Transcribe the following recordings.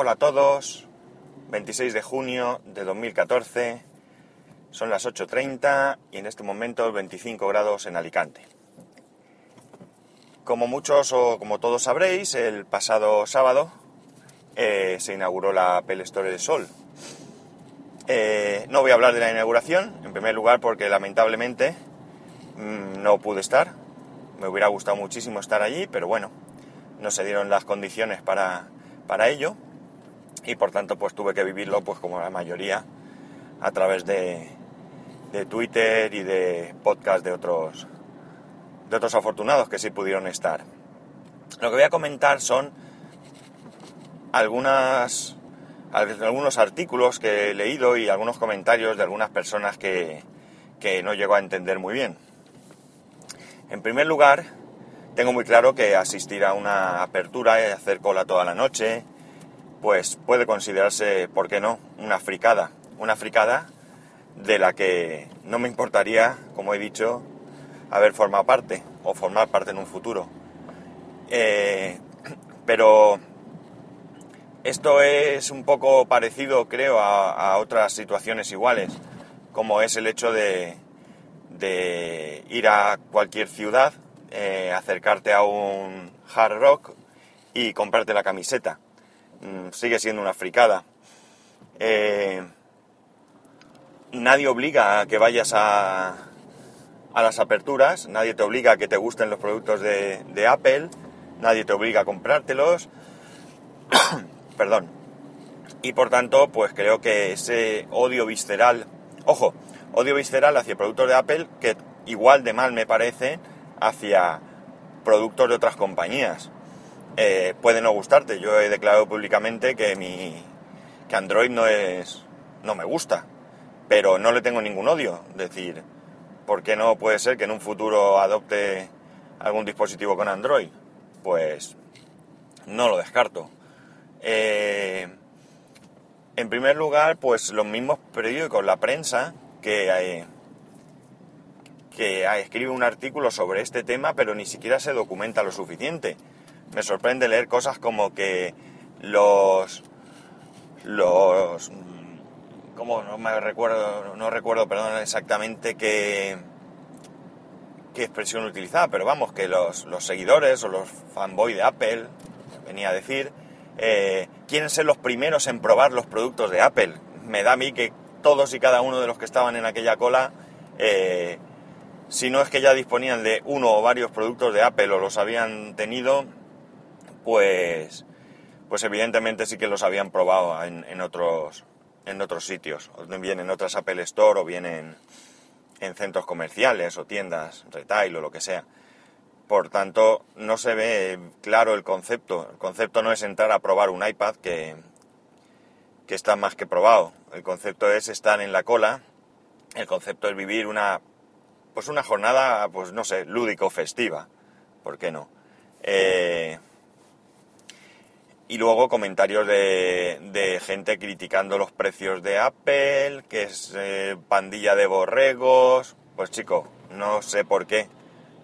Hola a todos, 26 de junio de 2014, son las 8.30 y en este momento 25 grados en Alicante. Como muchos o como todos sabréis, el pasado sábado eh, se inauguró la Apple Store de Sol. Eh, no voy a hablar de la inauguración, en primer lugar porque lamentablemente mmm, no pude estar. Me hubiera gustado muchísimo estar allí, pero bueno, no se dieron las condiciones para, para ello y por tanto pues tuve que vivirlo pues como la mayoría a través de, de Twitter y de podcast de otros de otros afortunados que sí pudieron estar. Lo que voy a comentar son algunas algunos artículos que he leído y algunos comentarios de algunas personas que, que no llego a entender muy bien. En primer lugar, tengo muy claro que asistir a una apertura y hacer cola toda la noche, pues puede considerarse, ¿por qué no?, una fricada. Una fricada de la que no me importaría, como he dicho, haber formado parte o formar parte en un futuro. Eh, pero esto es un poco parecido, creo, a, otras situaciones iguales, como es el hecho de, de ir a cualquier ciudad eh, acercarte a un hard rock y comprarte la camiseta. Mm, sigue siendo una fricada. Eh, nadie obliga a que vayas a, a, las aperturas, nadie te obliga a que te gusten los productos de, de Apple, nadie te obliga a comprártelos. Perdón. Y por tanto, pues creo que ese odio visceral, ojo, odio visceral hacia productos de Apple, que igual de mal me parece hacia productos de otras compañías. Eh, puede no gustarte. Yo he declarado públicamente que mi que Android no es no me gusta, pero no le tengo ningún odio. Decir, ¿por qué no puede ser que en un futuro adopte algún dispositivo con Android? Pues no lo descarto. Eh, en primer lugar, pues los mismos periódicos, la prensa, que eh, que escribe un artículo sobre este tema, pero ni siquiera se documenta lo suficiente. Me sorprende leer cosas como que los los como no me recuerdo no recuerdo perdón exactamente qué qué expresión utilizaba pero vamos que los, los seguidores o los fanboy de Apple venía a decir eh, quieren ser los primeros en probar los productos de Apple. Me da a mí que todos y cada uno de los que estaban en aquella cola eh, si no es que ya disponían de uno o varios productos de Apple o los habían tenido, pues, pues evidentemente sí que los habían probado en, otros, en otros sitios, bien en otras Apple Store o bien en, en centros comerciales o tiendas retail o lo que sea. Por tanto, no se ve claro el concepto. El concepto no es entrar a probar un iPad que, que está más que probado. El concepto es estar en la cola. El concepto es vivir una pues una jornada, pues no sé, lúdico-festiva, ¿por qué no? Eh, y luego comentarios de, de, gente criticando los precios de Apple, que es eh, pandilla de borregos. Pues chico, no sé por qué.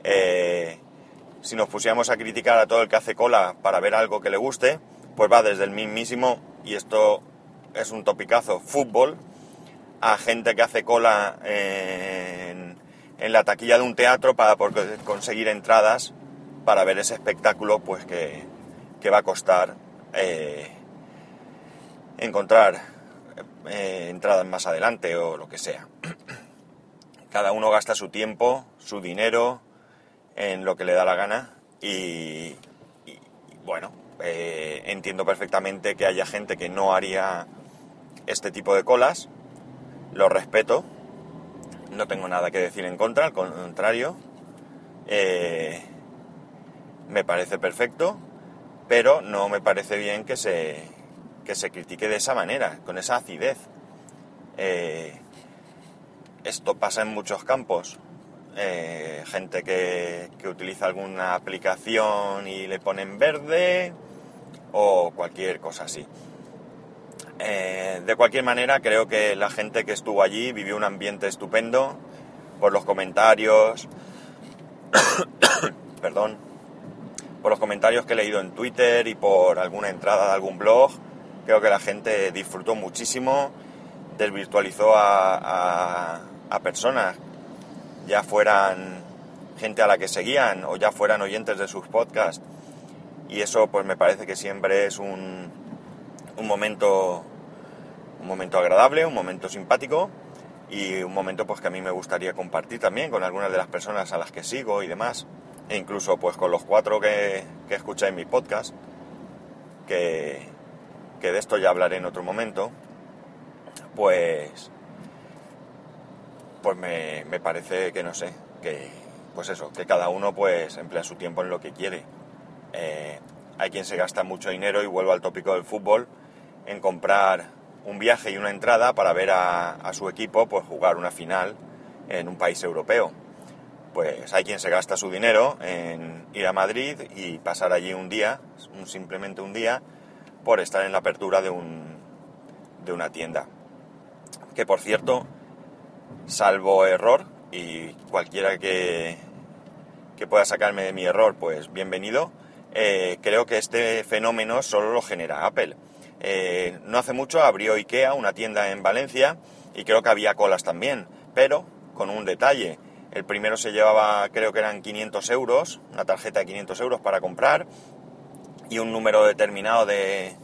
Eh, si nos pusiéramos a criticar a todo el que hace cola para ver algo que le guste, pues va desde el mismísimo, y esto es un topicazo, fútbol, a gente que hace cola en en la taquilla de un teatro para conseguir entradas para ver ese espectáculo pues que, que va a costar eh, encontrar eh, entradas más adelante o lo que sea. Cada uno gasta su tiempo, su dinero en lo que le da la gana y, bueno, eh, entiendo perfectamente que haya gente que no haría este tipo de colas, lo respeto, no tengo nada que decir en contra, al contrario, me parece perfecto, pero no me parece bien que se, que se critique de esa manera, con esa acidez. Eh, esto pasa en muchos campos. Eh, gente que, que, utiliza alguna aplicación y le ponen verde o cualquier cosa así. Eh, de cualquier manera, creo que la gente que estuvo allí vivió un ambiente estupendo por los comentarios, perdón, por los comentarios que he leído en Twitter y por alguna entrada de algún blog. Creo que la gente disfrutó muchísimo, desvirtualizó a, a personas, ya fueran gente a la que seguían o ya fueran oyentes de sus podcasts. Y eso pues me parece que siempre es un, un momento un momento agradable, un momento simpático y un momento pues que a mí me gustaría compartir también con algunas de las personas a las que sigo y demás, e incluso pues con los cuatro que, que escucháis mi podcast, que, que de esto ya hablaré en otro momento, pues pues me, me parece que no sé, que pues eso, que cada uno pues emplea su tiempo en lo que quiere. Eh, hay quien se gasta mucho dinero y vuelvo al tópico del fútbol en comprar un viaje y una entrada para ver a, su equipo pues, jugar una final en un país europeo. Pues hay quien se gasta su dinero en ir a Madrid y pasar allí un día, simplemente un día, por estar en la apertura de, un, de una tienda. Que por cierto, salvo error, y cualquiera que, que pueda sacarme de mi error, pues bienvenido, eh, creo que este fenómeno solo lo genera Apple. Eh, no hace mucho abrió IKEA una tienda en Valencia y creo que había colas también, pero con un detalle. El primero se llevaba, creo que eran 500 euros, una tarjeta de 500 euros para comprar y un número determinado de,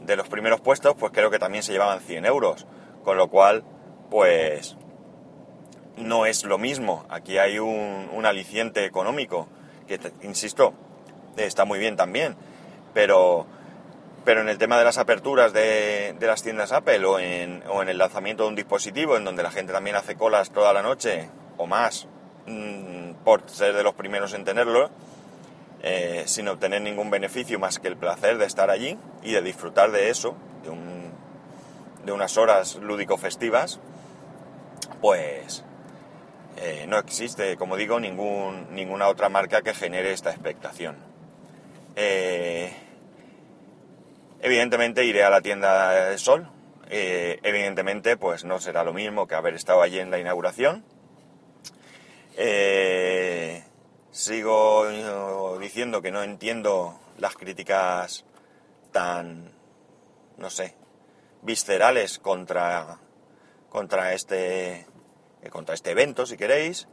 de los primeros puestos, pues creo que también se llevaban 100 euros. Con lo cual, pues no es lo mismo. Aquí hay un, aliciente económico que, insisto, está muy bien también, pero pero en el tema de las aperturas de, las tiendas Apple o en, el lanzamiento de un dispositivo en donde la gente también hace colas toda la noche o más mm, por ser de los primeros en tenerlo, eh, sin obtener ningún beneficio más que el placer de estar allí y de disfrutar de eso, de, unas horas lúdico-festivas, pues eh, no existe, como digo, ningún, ninguna otra marca que genere esta expectación. Eh, Evidentemente iré a la tienda de Sol. Evidentemente, pues no será lo mismo que haber estado allí en la inauguración. Eh, sigo diciendo que no entiendo las críticas tan, no sé, viscerales contra, contra, este, contra este evento, si queréis,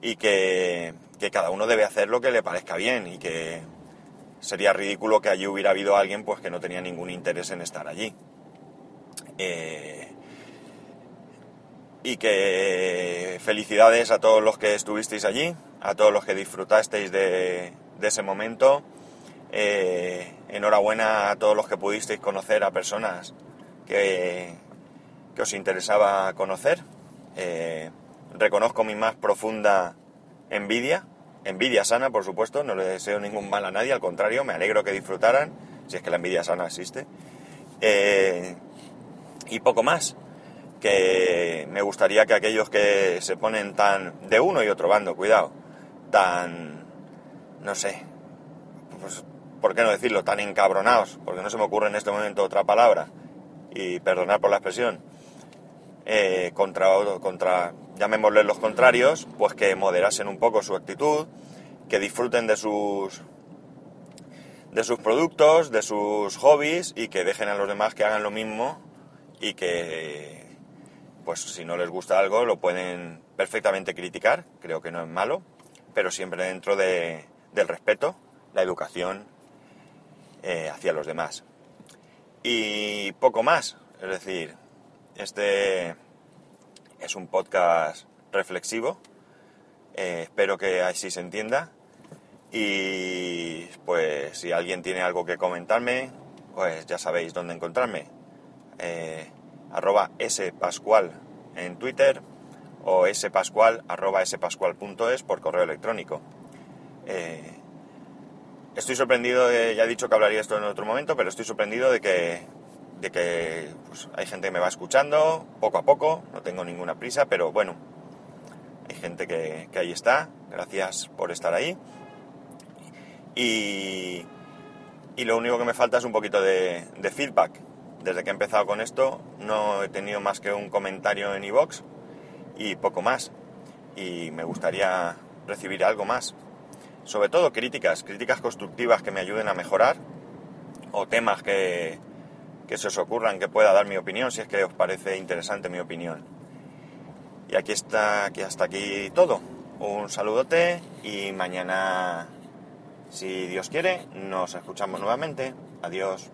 y que, que cada uno debe hacer lo que le parezca bien y que sería ridículo que allí hubiera habido alguien pues que no tenía ningún interés en estar allí. Eh, y que felicidades a todos los que estuvisteis allí, a todos los que disfrutasteis de, ese momento. Eh, enhorabuena a todos los que pudisteis conocer a personas que, os interesaba conocer. Eh, reconozco mi más profunda envidia Envidia sana, por supuesto, no le deseo ningún mal a nadie, al contrario, me alegro que disfrutaran, si es que la envidia sana existe. Eh, y poco más, que me gustaría que aquellos que se ponen tan de uno y otro bando, cuidado, tan, no sé, pues, ¿por qué no decirlo? Tan encabronados, porque no se me ocurre en este momento otra palabra, y perdonar por la expresión, eh, contra, contra, llamémosle los contrarios, pues que moderasen un poco su actitud, que disfruten de sus de sus productos, de sus hobbies y que dejen a los demás que hagan lo mismo y que pues si no les gusta algo lo pueden perfectamente criticar, creo que no es malo, pero siempre dentro de, del respeto, la educación eh, hacia los demás. Y poco más, es decir, este es un podcast reflexivo. Eh, espero que así se entienda. Y pues si alguien tiene algo que comentarme, pues ya sabéis dónde encontrarme. Eh, arroba spascual en Twitter o spascual arroba spascual.es por correo electrónico. Eh, estoy sorprendido, ya he dicho que hablaría esto en otro momento, pero estoy sorprendido de que de que pues, hay gente que me va escuchando poco a poco, no tengo ninguna prisa, pero bueno, hay gente que, ahí está, gracias por estar ahí. Y, lo único que me falta es un poquito de, feedback. Desde que he empezado con esto no he tenido más que un comentario en iVoox y poco más. Y me gustaría recibir algo más. Sobre todo críticas, críticas constructivas que me ayuden a mejorar o temas que, que se os ocurran que pueda dar mi opinión, si es que os parece interesante mi opinión. Y aquí está, aquí hasta aquí todo. Un saludote y mañana, si Dios quiere, nos escuchamos nuevamente. Adiós.